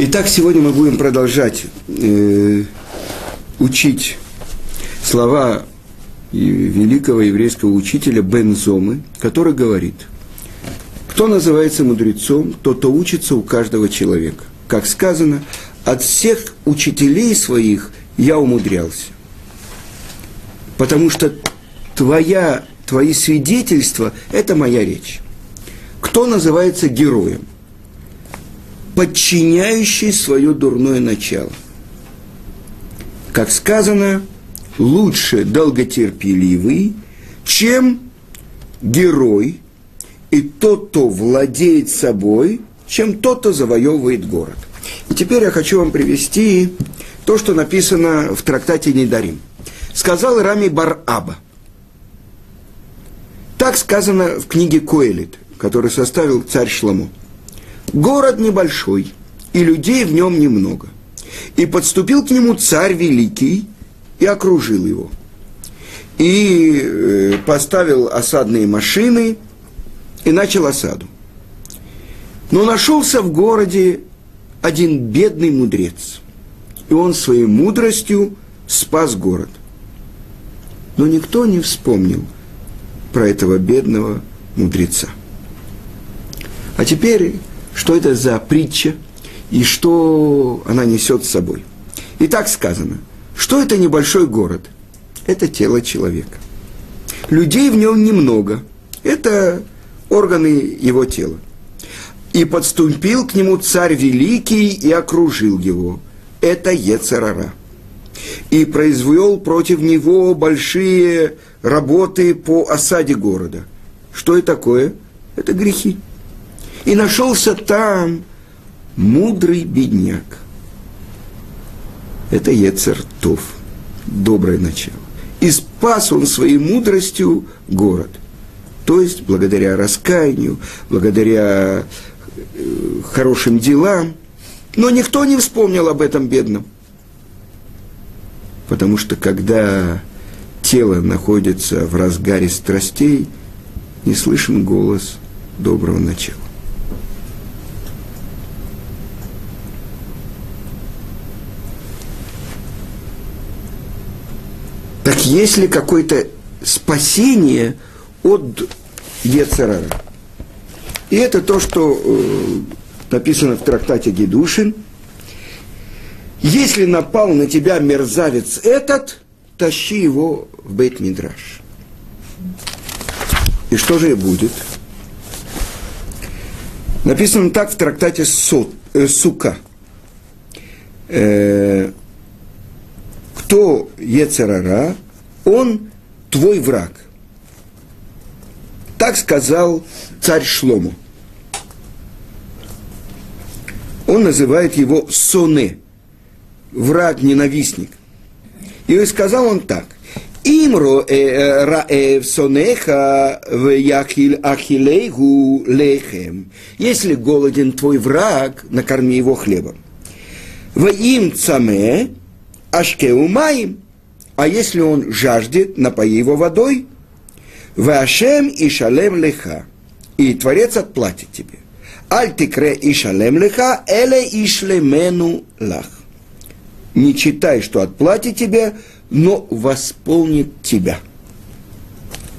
Итак, сегодня мы будем продолжать э, учить слова великого еврейского учителя Бензомы, который говорит, кто называется мудрецом, тот, кто учится у каждого человека. Как сказано, от всех учителей своих я умудрялся. Потому что твоя, твои свидетельства – это моя речь. Кто называется героем? Подчиняющий свое дурное начало. Как сказано, лучше долготерпеливый, чем герой и тот, кто владеет собой, чем тот, кто завоевывает город. И теперь я хочу вам привести то, что написано в трактате Недарим. Сказал Рами Бар-Аба. Так сказано в книге Коэлит, который составил царь Шламу. Город небольшой, и людей в нем немного. И подступил к нему царь великий и окружил его. И э, поставил осадные машины и начал осаду. Но нашелся в городе один бедный мудрец. И он своей мудростью спас город. Но никто не вспомнил про этого бедного мудреца. А теперь, что это за притча и что она несет с собой? И так сказано, что это небольшой город? Это тело человека. Людей в нем немного. Это органы его тела. И подступил к нему царь великий и окружил его. Это Ецарара. И произвел против него большие работы по осаде города. Что это такое? Это грехи. И нашелся там мудрый бедняк. Это Ецер Тов, доброе начало. И спас он своей мудростью город. То есть, благодаря раскаянию, благодаря э, хорошим делам. Но никто не вспомнил об этом бедном. Потому что когда тело находится в разгаре страстей, не слышен голос доброго начала. Есть ли какое-то спасение от Ецерара? И это то, что э, написано в трактате Гедушин. Если напал на тебя мерзавец этот, тащи его в бейт мидраш И что же будет? Написано так в трактате Сот, э, Сука. Э, кто Ецерара, он твой враг. Так сказал царь Шлому. Он называет его Соне, враг-ненавистник. И сказал он так. Имро э, э, раэв сонеха в яхил ахилейгу лехем. Если голоден твой враг, накорми его хлебом. В им цаме, ашкеу маим, а если он жаждет, напои его водой, Вашем и шалем леха, и Творец отплатит тебе. Аль тикре и шалем леха, эле и шлемену лах. Не читай, что отплатит тебе, но восполнит тебя.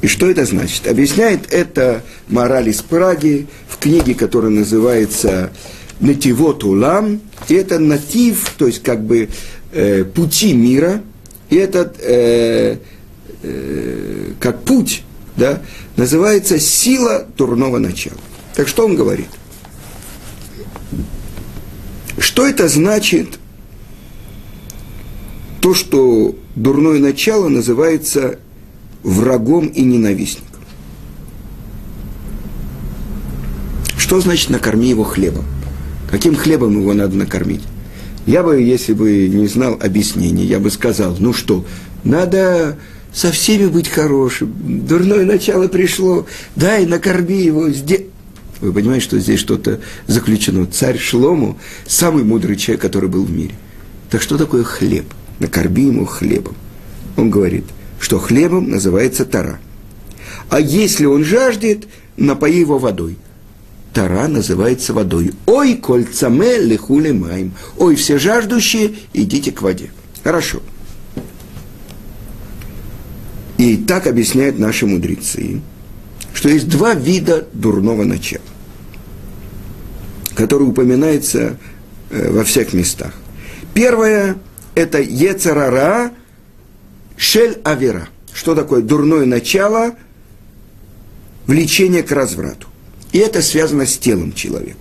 И что это значит? Объясняет это мораль из Праги в книге, которая называется «Нативот улам». И это натив, то есть как бы э, пути мира, и этот э, э, как путь, да, называется сила дурного начала. Так что он говорит? Что это значит? То, что дурное начало называется врагом и ненавистником. Что значит накорми его хлебом? Каким хлебом его надо накормить? Я бы, если бы не знал объяснений, я бы сказал, ну что, надо со всеми быть хорошим. Дурное начало пришло, дай, накорми его. Вы понимаете, что здесь что-то заключено. Царь Шлому – самый мудрый человек, который был в мире. Так что такое хлеб? Накорми ему хлебом. Он говорит, что хлебом называется тара. А если он жаждет, напои его водой. Тара называется водой. Ой, кольцаме лихули маем. Ой, все жаждущие, идите к воде. Хорошо. И так объясняют наши мудрецы, что есть два вида дурного начала, которые упоминаются э, во всех местах. Первое – это Ецарара Шель Авера. Что такое дурное начало? Влечение к разврату. И это связано с телом человека.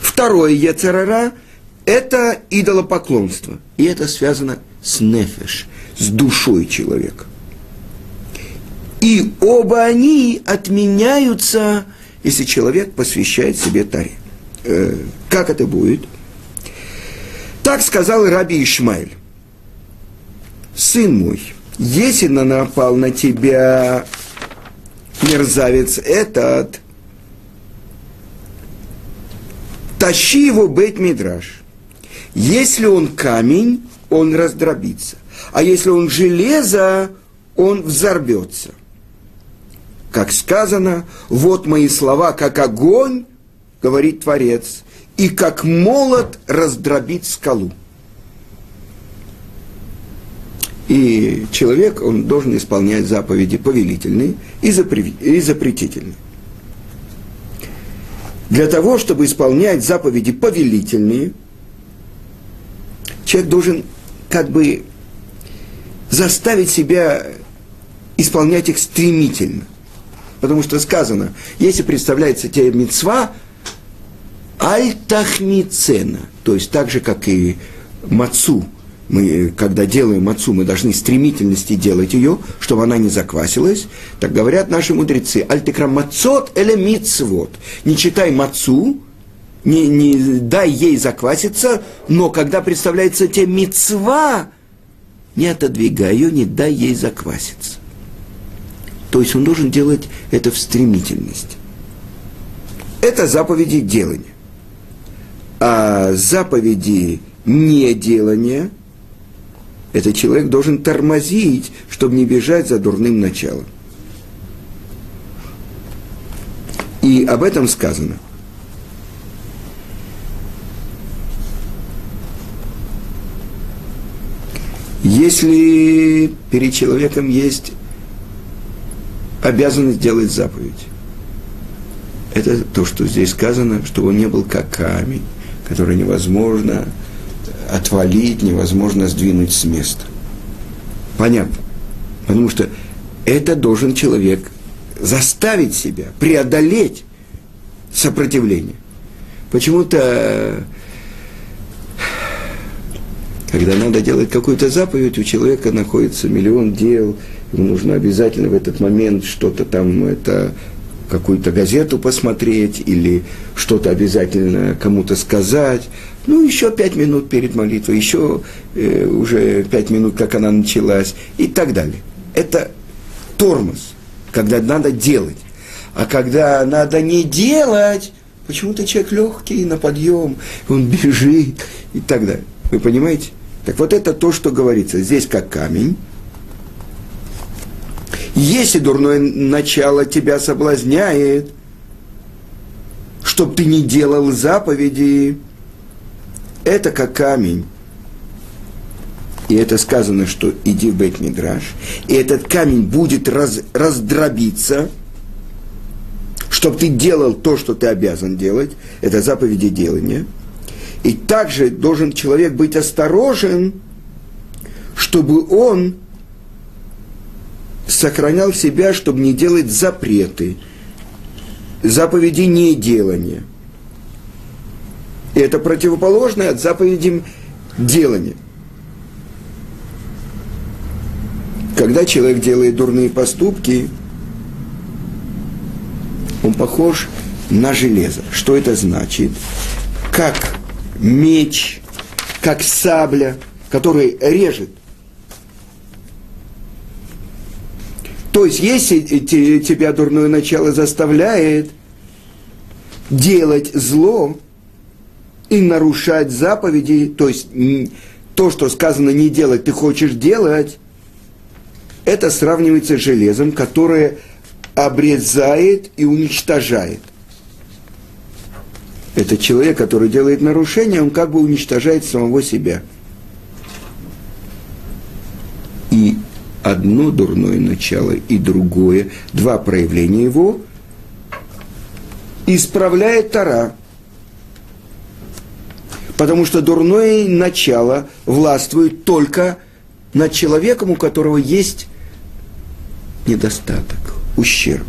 Второе Ецарара – это идолопоклонство. И это связано с нефеш, с душой человека. И оба они отменяются, если человек посвящает себе Таре. Э, как это будет? Так сказал Раби Ишмаэль. Сын мой, если напал на тебя мерзавец этот, тащи его бейт мидраш. Если он камень, он раздробится. А если он железо, он взорвется как сказано, вот мои слова, как огонь, говорит Творец, и как молот раздробит скалу. И человек, он должен исполнять заповеди повелительные и, запретительные. Для того, чтобы исполнять заповеди повелительные, человек должен как бы заставить себя исполнять их стремительно. Потому что сказано, если представляется тебе мецва, альтахмицена, то есть так же, как и мацу, мы, когда делаем мацу, мы должны стремительности делать ее, чтобы она не заквасилась. Так говорят наши мудрецы, альтекрам мацот или мицвот. Не читай мацу, не, не дай ей закваситься, но когда представляется тебе мицва, не отодвигай ее, не дай ей закваситься. То есть он должен делать это в стремительности. Это заповеди делания. А заповеди неделания – это человек должен тормозить, чтобы не бежать за дурным началом. И об этом сказано. Если перед человеком есть обязанность делать заповедь. Это то, что здесь сказано, что он не был как камень, который невозможно отвалить, невозможно сдвинуть с места. Понятно. Потому что это должен человек заставить себя, преодолеть сопротивление. Почему-то, когда надо делать какую-то заповедь, у человека находится миллион дел, ему нужно обязательно в этот момент что-то там, это какую-то газету посмотреть или что-то обязательно кому-то сказать. Ну, еще пять минут перед молитвой, еще э, уже пять минут, как она началась, и так далее. Это тормоз, когда надо делать. А когда надо не делать, почему-то человек легкий на подъем, он бежит и так далее. Вы понимаете? Так вот это то, что говорится. Здесь как камень, если дурное начало тебя соблазняет, чтоб ты не делал заповеди, это как камень. И это сказано, что иди в бейт мидраш, и этот камень будет раз, раздробиться, чтобы ты делал то, что ты обязан делать, это заповеди делания. И также должен человек быть осторожен, чтобы он сохранял себя, чтобы не делать запреты, заповеди неделания. И это противоположное от заповедям делания. Когда человек делает дурные поступки, он похож на железо. Что это значит? Как меч, как сабля, который режет То есть, если тебя дурное начало заставляет делать зло и нарушать заповеди, то есть то, что сказано не делать, ты хочешь делать, это сравнивается с железом, которое обрезает и уничтожает. Это человек, который делает нарушение, он как бы уничтожает самого себя. И одно дурное начало и другое, два проявления его, исправляет Тара. Потому что дурное начало властвует только над человеком, у которого есть недостаток, ущерб.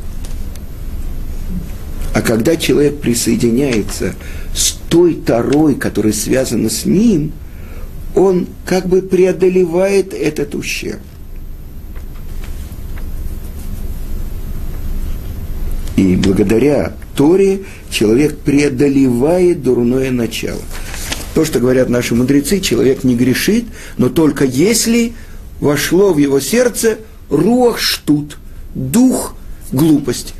А когда человек присоединяется с той тарой, которая связана с ним, он как бы преодолевает этот ущерб. И благодаря Торе человек преодолевает дурное начало. То, что говорят наши мудрецы, человек не грешит, но только если вошло в его сердце рух штут, дух глупости.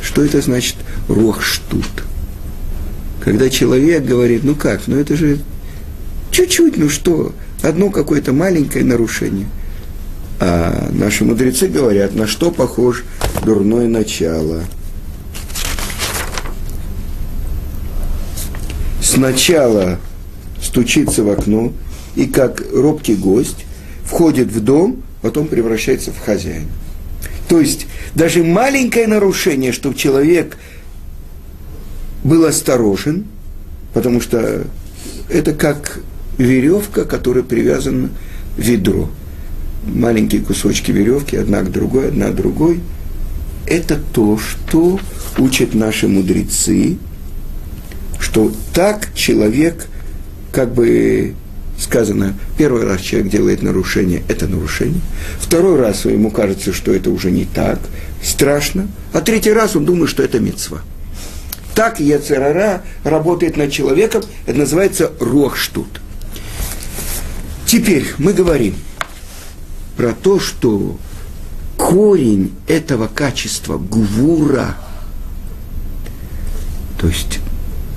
Что это значит рух штут? Когда человек говорит, ну как, ну это же чуть-чуть, ну что, одно какое-то маленькое нарушение. А наши мудрецы говорят, на что похож дурное начало. Сначала стучится в окно, и как робкий гость входит в дом, потом превращается в хозяина. То есть даже маленькое нарушение, чтобы человек был осторожен, потому что это как веревка, которая привязана ведро. Маленькие кусочки веревки, одна к другой, одна к другой. Это то, что учат наши мудрецы, что так человек как бы сказано, первый раз человек делает нарушение, это нарушение. Второй раз ему кажется, что это уже не так, страшно. А третий раз он думает, что это мецва. Так Яцерара работает над человеком, это называется рохштут. Теперь мы говорим про то, что корень этого качества гвура, то есть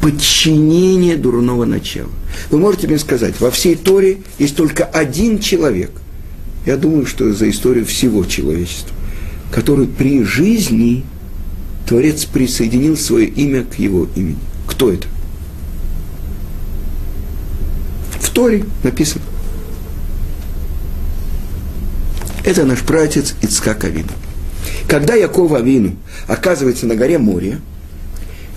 подчинение дурного начала. Вы можете мне сказать, во всей Торе есть только один человек, я думаю, что за историю всего человечества, который при жизни Творец присоединил свое имя к его имени. Кто это? В Торе написано. Это наш пратец Ицкак Авину. Когда Яков Авину оказывается на горе Море,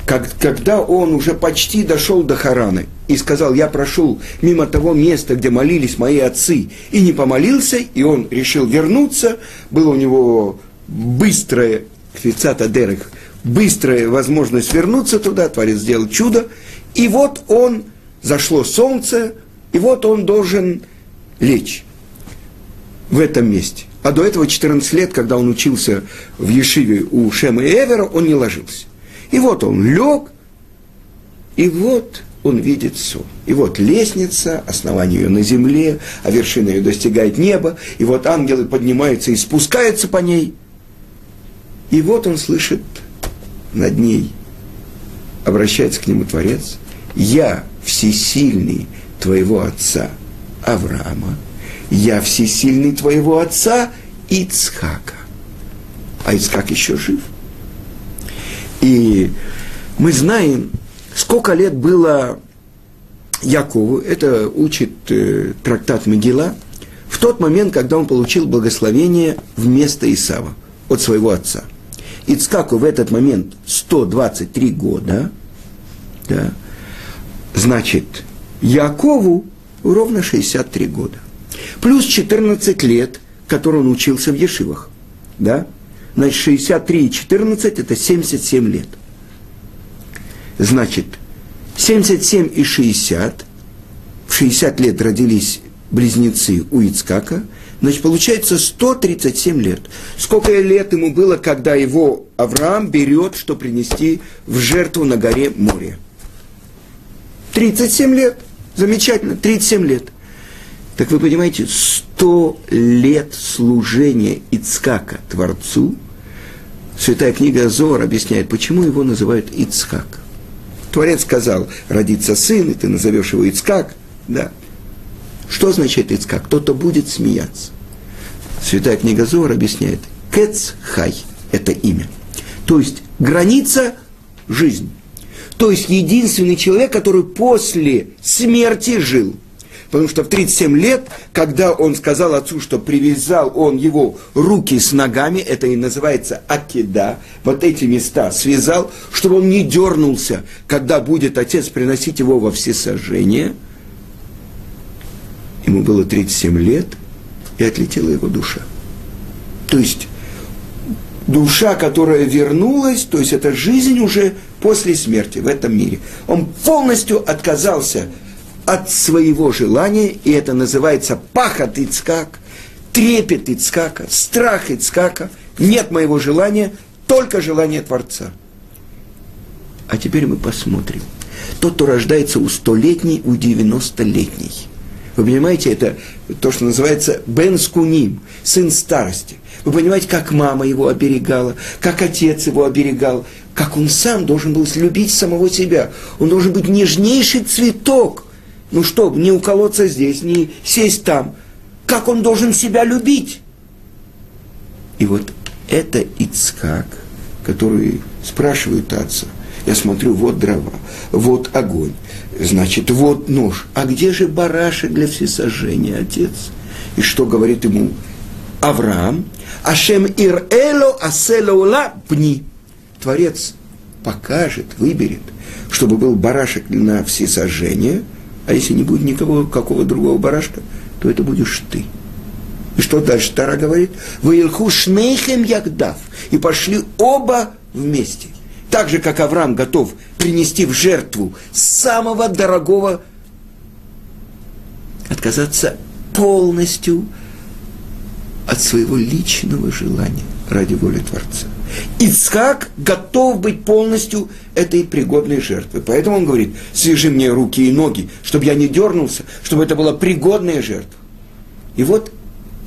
как, когда он уже почти дошел до Хараны и сказал, я прошел мимо того места, где молились мои отцы, и не помолился, и он решил вернуться, было у него быстрое, кфицата дерек, быстрая возможность вернуться туда, Творец сделал чудо, и вот он, зашло солнце, и вот он должен лечь в этом месте. А до этого 14 лет, когда он учился в Ешиве у Шема и Эвера, он не ложился. И вот он лег, и вот он видит сон. И вот лестница, основание ее на земле, а вершина ее достигает неба, и вот ангелы поднимаются и спускаются по ней. И вот он слышит над ней, обращается к нему Творец, «Я всесильный твоего отца Авраама, я всесильный твоего отца Ицхака». А Ицхак еще жив – и мы знаем, сколько лет было Якову, это учит э, трактат Мегила, в тот момент, когда он получил благословение вместо Исава от своего отца. Ицкаку в этот момент 123 года, да, значит, Якову ровно 63 года. Плюс 14 лет, которые он учился в Ешивах. Да? Значит, 63 и 14 – это 77 лет. Значит, 77 и 60, в 60 лет родились близнецы у Ицкака, значит, получается 137 лет. Сколько лет ему было, когда его Авраам берет, что принести в жертву на горе море? 37 лет. Замечательно, 37 лет. Так вы понимаете, 100 лет служения Ицкака Творцу Святая книга Зор объясняет, почему его называют Ицхак. Творец сказал, родится сын, и ты назовешь его Ицхак. Да. Что означает Ицхак? Кто-то будет смеяться. Святая книга Зор объясняет, Кец Хай – это имя. То есть граница – жизнь. То есть единственный человек, который после смерти жил. Потому что в 37 лет, когда он сказал отцу, что привязал он его руки с ногами, это и называется акида, вот эти места связал, чтобы он не дернулся, когда будет отец приносить его во всесожжение. Ему было 37 лет, и отлетела его душа. То есть душа, которая вернулась, то есть это жизнь уже после смерти в этом мире. Он полностью отказался от своего желания, и это называется пахот Ицкак, трепет Ицкака, страх Ицкака. Нет моего желания, только желание Творца. А теперь мы посмотрим. Тот, кто рождается у столетней, у девяностолетней. Вы понимаете, это то, что называется Бен Скуним, сын старости. Вы понимаете, как мама его оберегала, как отец его оберегал, как он сам должен был любить самого себя. Он должен быть нежнейший цветок. Ну что, не уколоться здесь, не сесть там. Как он должен себя любить? И вот это Ицхак, который спрашивает отца. Я смотрю, вот дрова, вот огонь, значит, вот нож. А где же барашек для всесожжения, отец? И что говорит ему Авраам? Ашем ир эло аселоула пни. Творец покажет, выберет, чтобы был барашек на всесожжение, а если не будет никого, какого другого барашка, то это будешь ты. И что дальше Тара говорит? Ваилху шнейхем ягдав. И пошли оба вместе. Так же, как Авраам готов принести в жертву самого дорогого, отказаться полностью от своего личного желания ради воли Творца. Ицхак готов быть полностью этой пригодной жертвой. Поэтому он говорит, свяжи мне руки и ноги, чтобы я не дернулся, чтобы это была пригодная жертва. И вот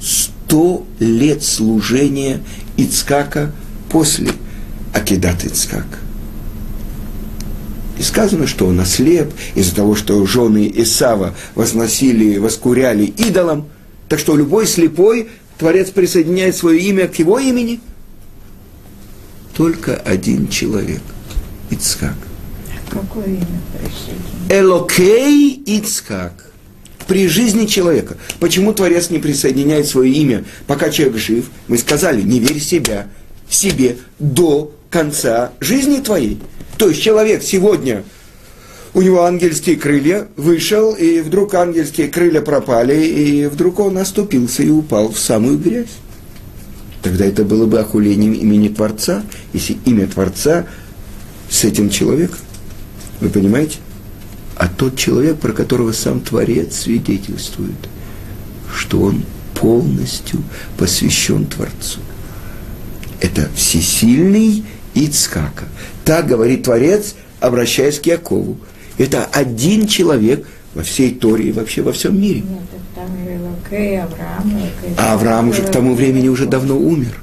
сто лет служения Ицкака после Акидат Ицкака. И сказано, что он ослеп из-за того, что жены Исава возносили, воскуряли идолам. Так что любой слепой Творец присоединяет свое имя к его имени. Только один человек – Ицхак. Какое имя присоединяет? Элокей Ицхак. При жизни человека. Почему Творец не присоединяет свое имя, пока человек жив? Мы сказали, не верь себя, себе до конца жизни твоей. То есть человек сегодня, у него ангельские крылья, вышел, и вдруг ангельские крылья пропали, и вдруг он оступился и упал в самую грязь. Тогда это было бы охулением имени Творца, если имя Творца с этим человеком. Вы понимаете? А тот человек, про которого сам Творец свидетельствует, что он полностью посвящен Творцу. Это всесильный Ицкака. Так говорит Творец, обращаясь к Якову. Это один человек во всей Торе и вообще во всем мире. Нет, там же Лакей, Авраам. Лакей. А Авраам уже к тому времени уже давно умер.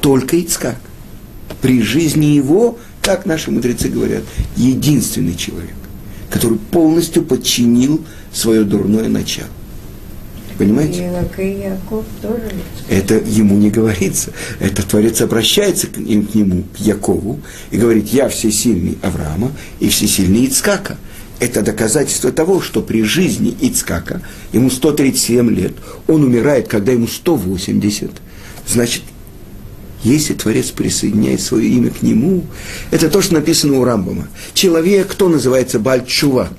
Только Ицкак. При жизни его, как наши мудрецы говорят, единственный человек, который полностью подчинил свое дурное начало. Понимаете? И Яков тоже. Это ему не говорится. Это Творец обращается к, к нему, к Якову, и говорит, я всесильный Авраама и всесильный Ицкака. Это доказательство того, что при жизни Ицкака, ему 137 лет, он умирает, когда ему 180, значит, если Творец присоединяет свое имя к нему, это то, что написано у Рамбама. Человек, кто называется Бальчува,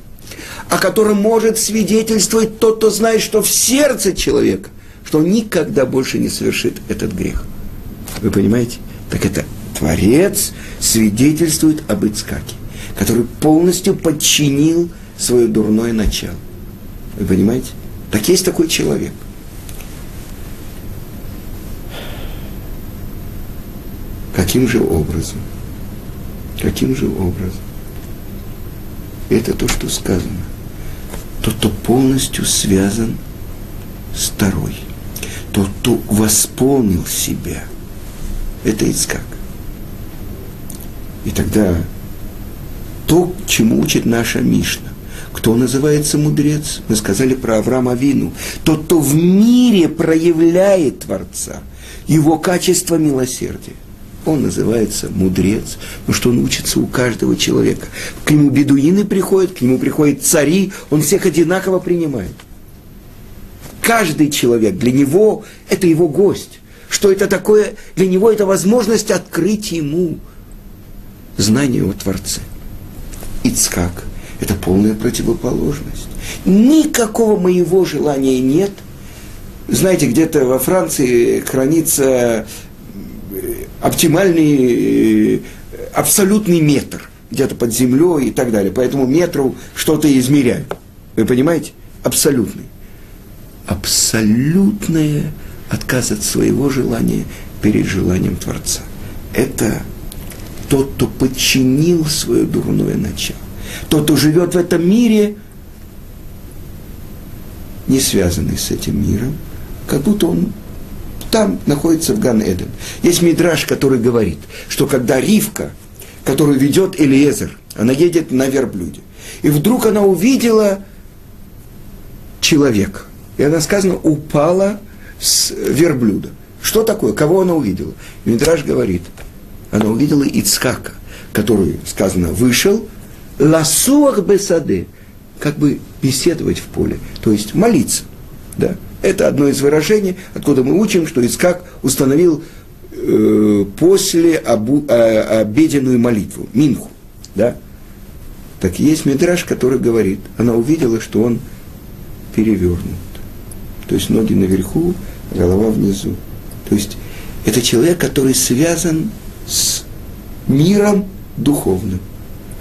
о котором может свидетельствовать тот, кто знает, что в сердце человека, что он никогда больше не совершит этот грех. Вы понимаете? Так это Творец свидетельствует об Ицкаке, который полностью подчинил свое дурное начало. Вы понимаете? Так есть такой человек. Каким же образом? Каким же образом? Это то, что сказано. Тот, кто полностью связан с второй. Тот, кто восполнил себя. Это Ицкак. И тогда то, чему учит наша Мишна. Кто называется мудрец? Мы сказали про Авраама Вину. Тот, кто в мире проявляет Творца, его качество милосердия. Он называется мудрец, потому что он учится у каждого человека. К нему бедуины приходят, к нему приходят цари, он всех одинаково принимает. Каждый человек для него это его гость. Что это такое? Для него это возможность открыть ему знание о Творце. Ицкак – это полная противоположность. Никакого моего желания нет. Знаете, где-то во Франции хранится оптимальный, э, абсолютный метр, где-то под землей и так далее. Поэтому метру что-то измеряют. Вы понимаете? Абсолютный. Абсолютное отказ от своего желания перед желанием Творца. Это тот, кто подчинил свое дурное начало. Тот, кто живет в этом мире, не связанный с этим миром, как будто он там находится в Ган-Эден. Есть мидраж, который говорит, что когда Ривка, которую ведет Элиезер, она едет на верблюде, и вдруг она увидела человека, и она сказано, упала с верблюда. Что такое? Кого она увидела? Мидраж говорит, она увидела Ицхака, который, сказано, вышел, ласуах бесады, как бы беседовать в поле, то есть молиться. Да? Это одно из выражений, откуда мы учим, что Искак установил э, после обу, э, обеденную молитву, минху. Да? Так есть Мидраш, который говорит, она увидела, что он перевернут. То есть ноги наверху, голова внизу. То есть это человек, который связан с миром духовным.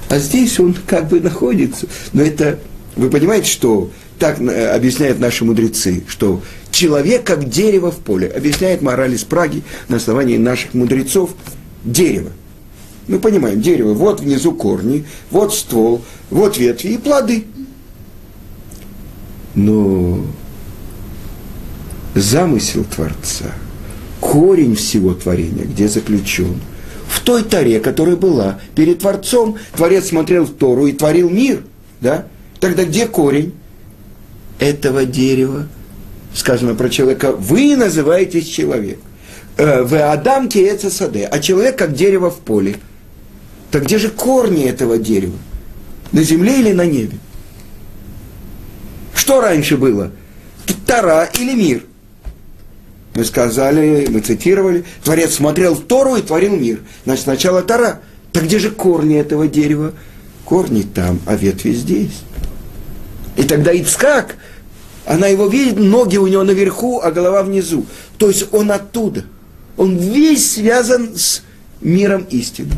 А здесь он как бы находится. Но это, вы понимаете, что так э, объясняют наши мудрецы, что человек как дерево в поле. Объясняет мораль из Праги на основании наших мудрецов дерево. Мы понимаем, дерево, вот внизу корни, вот ствол, вот ветви и плоды. Но замысел Творца, корень всего творения, где заключен, в той таре, которая была перед Творцом, Творец смотрел в Тору и творил мир, да? Тогда где корень? Этого дерева, сказано про человека, вы называетесь человек. Э, вы Адам Кееца Саде, а человек как дерево в поле. Так где же корни этого дерева? На земле или на небе? Что раньше было? Тара или мир? Мы сказали, мы цитировали, Творец смотрел в Тору и творил мир. Значит, сначала Тара. Так где же корни этого дерева? Корни там, а ветви здесь. И тогда Ицкак, она его видит, ноги у него наверху, а голова внизу. То есть он оттуда. Он весь связан с миром истины.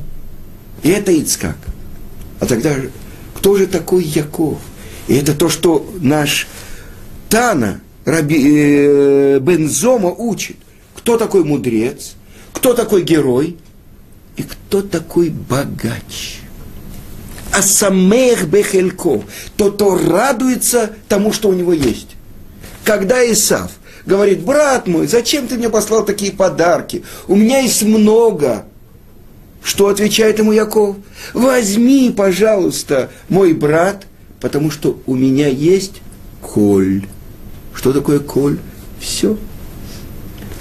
И это Ицкак. А тогда кто же такой Яков? И это то, что наш Тана, Раби, э, Бензома учит. Кто такой мудрец? Кто такой герой? И кто такой богач? Асамех бехелько, тот, кто радуется тому, что у него есть. Когда Исав говорит, брат мой, зачем ты мне послал такие подарки? У меня есть много. Что отвечает ему Яков? Возьми, пожалуйста, мой брат, потому что у меня есть коль. Что такое коль? Все.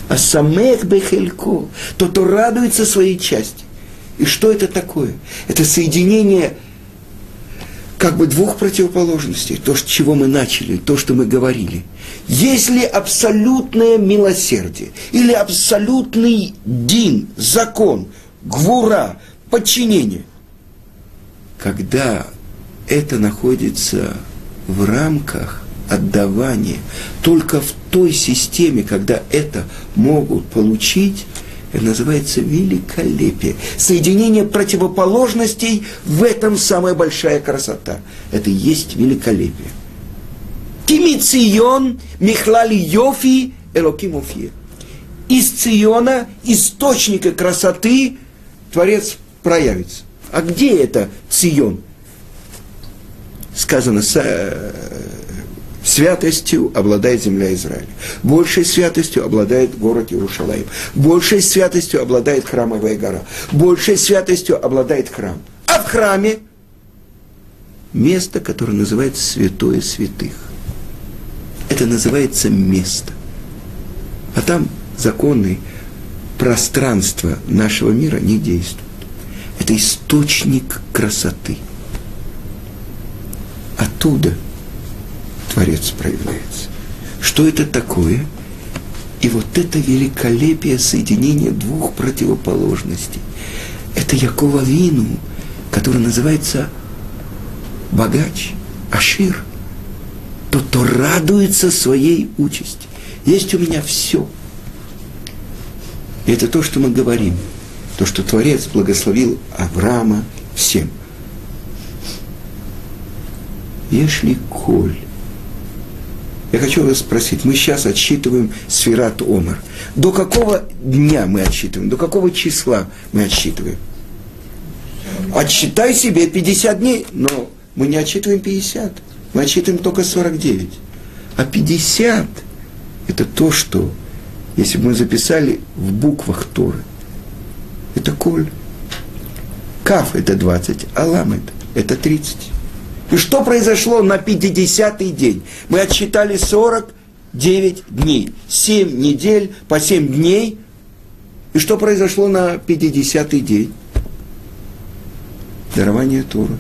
А самех бехелько, тот, кто радуется своей части. И что это такое? Это соединение как бы двух противоположностей, то, с чего мы начали, то, что мы говорили. Если абсолютное милосердие или абсолютный дин, закон, гвура, подчинение, когда это находится в рамках отдавания, только в той системе, когда это могут получить, это называется великолепие. Соединение противоположностей в этом самая большая красота. Это и есть великолепие. Тимицион Михлали Йофи Элоким Уфье. Из Циона, источника красоты, Творец проявится. А где это Цион? Сказано, Святостью обладает земля Израиля. Большей святостью обладает город Иерушалаим. Большей святостью обладает храмовая гора. Большей святостью обладает храм. А в храме место, которое называется святое святых. Это называется место. А там законный пространство нашего мира не действует. Это источник красоты. Оттуда Творец проявляется. Что это такое? И вот это великолепие соединения двух противоположностей. Это Якова Вину, который называется богач, Ашир. Тот, кто радуется своей участи. Есть у меня все. И это то, что мы говорим. То, что Творец благословил Авраама всем. Ешли коль. Я хочу вас спросить, мы сейчас отсчитываем сферат Омар. До какого дня мы отсчитываем? До какого числа мы отсчитываем? Отсчитай себе 50 дней, но мы не отсчитываем 50, мы отсчитываем только 49. А 50 – это то, что, если бы мы записали в буквах Торы, это коль. Каф – это 20, а лам – это 30. И что произошло на 50-й день? Мы отсчитали 49 дней, 7 недель по 7 дней. И что произошло на 50-й день? Дарование Торы.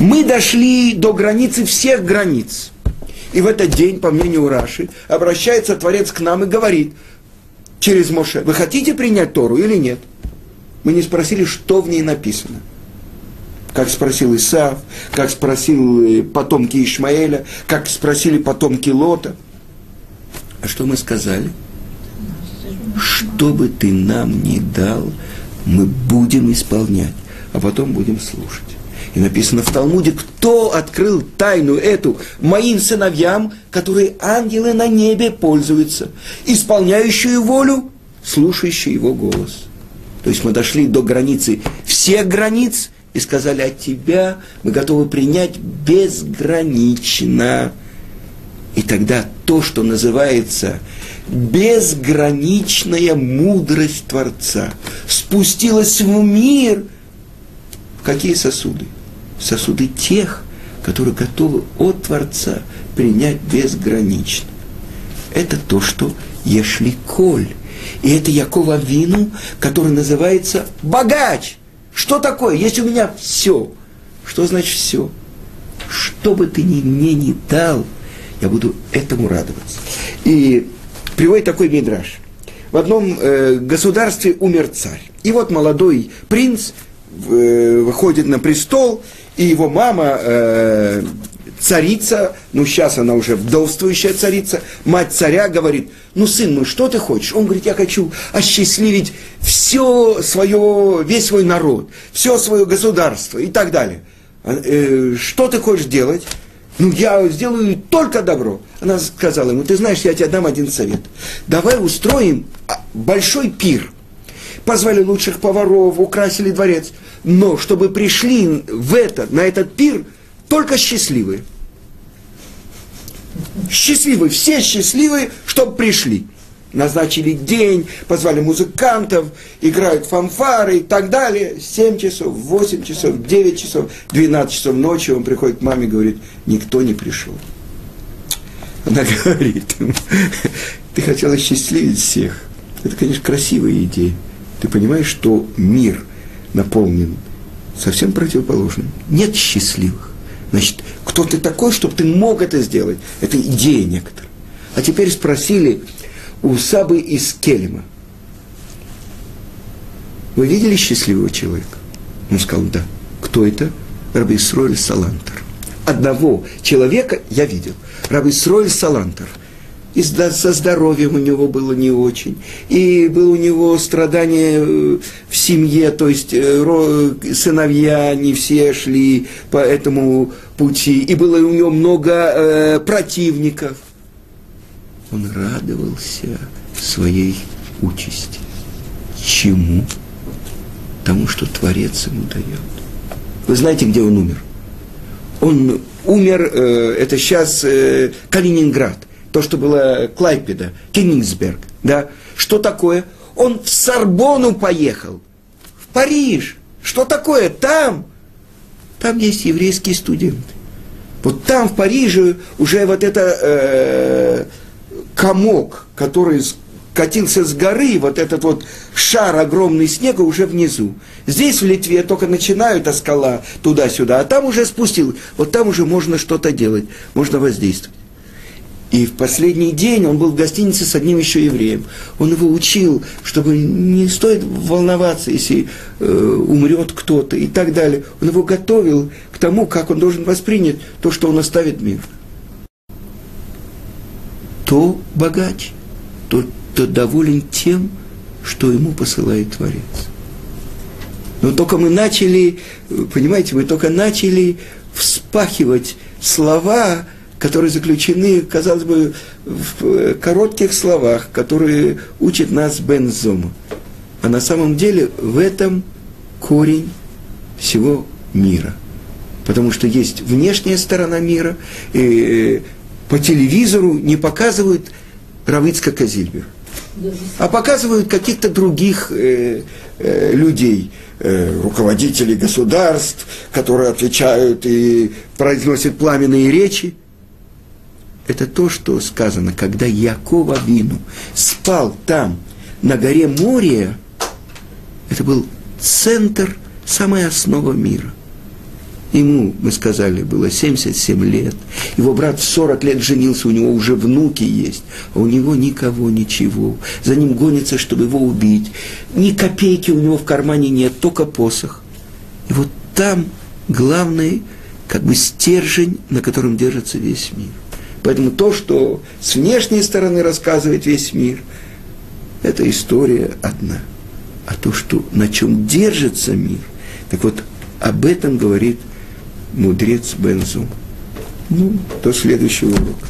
Мы дошли до границы всех границ. И в этот день, по мнению Раши, обращается Творец к нам и говорит через Моше, вы хотите принять Тору или нет? Мы не спросили, что в ней написано – как спросил Исаав, как спросил э, потомки Ишмаэля, как спросили потомки Лота. А что мы сказали? Что бы ты нам ни дал, мы будем исполнять, а потом будем слушать. И написано в Талмуде, кто открыл тайну эту моим сыновьям, которые ангелы на небе пользуются, исполняющую волю, слушающие его голос. То есть мы дошли до границы всех границ и сказали, от тебя мы готовы принять безгранично. И тогда то, что называется безграничная мудрость Творца, спустилась в мир. В какие сосуды? Сосуды тех, которые готовы от Творца принять безгранично. Это то, что Ешли Коль. И это Якова Вину, который называется богач – что такое? Есть у меня все. Что значит все? Что бы ты ни, мне не дал, я буду этому радоваться. И приводит такой мидраж. В одном э, государстве умер царь. И вот молодой принц э, выходит на престол, и его мама э, царица, ну сейчас она уже вдовствующая царица, мать царя говорит, ну сын мой, что ты хочешь? Он говорит, я хочу осчастливить все свое, весь свой народ, все свое государство и так далее. А, э, что ты хочешь делать? Ну, я сделаю только добро. Она сказала ему, ты знаешь, я тебе дам один совет. Давай устроим а, большой пир. Позвали лучших поваров, украсили дворец. Но чтобы пришли в это, на этот пир только счастливые счастливы, все счастливы, чтобы пришли. Назначили день, позвали музыкантов, играют фанфары и так далее. 7 часов, 8 часов, 9 часов, 12 часов ночи он приходит к маме и говорит, никто не пришел. Она говорит, ты хотела счастливить всех. Это, конечно, красивая идея. Ты понимаешь, что мир наполнен совсем противоположным. Нет счастливых. Значит, кто ты такой, чтобы ты мог это сделать? Это идея некоторая. А теперь спросили у Сабы из Келема. Вы видели счастливого человека? Он сказал, да. Кто это? Раби Исроэль Салантер. Одного человека я видел. Раби Исроэль Салантер – и со здоровьем у него было не очень, и было у него страдание э, в семье, то есть э, сыновья не все шли по этому пути, и было у него много э, противников. Он радовался своей участи. Чему? Тому, что Творец ему дает. Вы знаете, где он умер? Он умер, э, это сейчас э, Калининград – то, что было Клайпеда, Кенигсберг, да, что такое? Он в Сорбону поехал, в Париж. Что такое? Там, там есть еврейские студенты. Вот там, в Париже, уже вот это э, комок, который катился с горы, вот этот вот шар огромный снега уже внизу. Здесь в Литве только начинают, а скала туда-сюда, а там уже спустил. Вот там уже можно что-то делать, можно воздействовать. И в последний день он был в гостинице с одним еще евреем. Он его учил, чтобы не стоит волноваться, если э, умрет кто-то и так далее. Он его готовил к тому, как он должен воспринять то, что он оставит мир. То богач, то, то доволен тем, что ему посылает Творец. Но только мы начали, понимаете, мы только начали вспахивать слова, которые заключены, казалось бы, в коротких словах, которые учит нас Бензома. А на самом деле в этом корень всего мира. Потому что есть внешняя сторона мира, и по телевизору не показывают Равицка Казильбер, а показывают каких-то других э, э, людей, э, руководителей государств, которые отвечают и произносят пламенные речи – это то, что сказано, когда Якова Вину спал там, на горе Мория, это был центр, самая основа мира. Ему, мы сказали, было 77 лет. Его брат в 40 лет женился, у него уже внуки есть, а у него никого, ничего. За ним гонится, чтобы его убить. Ни копейки у него в кармане нет, только посох. И вот там главный, как бы стержень, на котором держится весь мир. Поэтому то, что с внешней стороны рассказывает весь мир, это история одна. А то, что, на чем держится мир, так вот, об этом говорит мудрец Бензу. Ну, до следующего урока.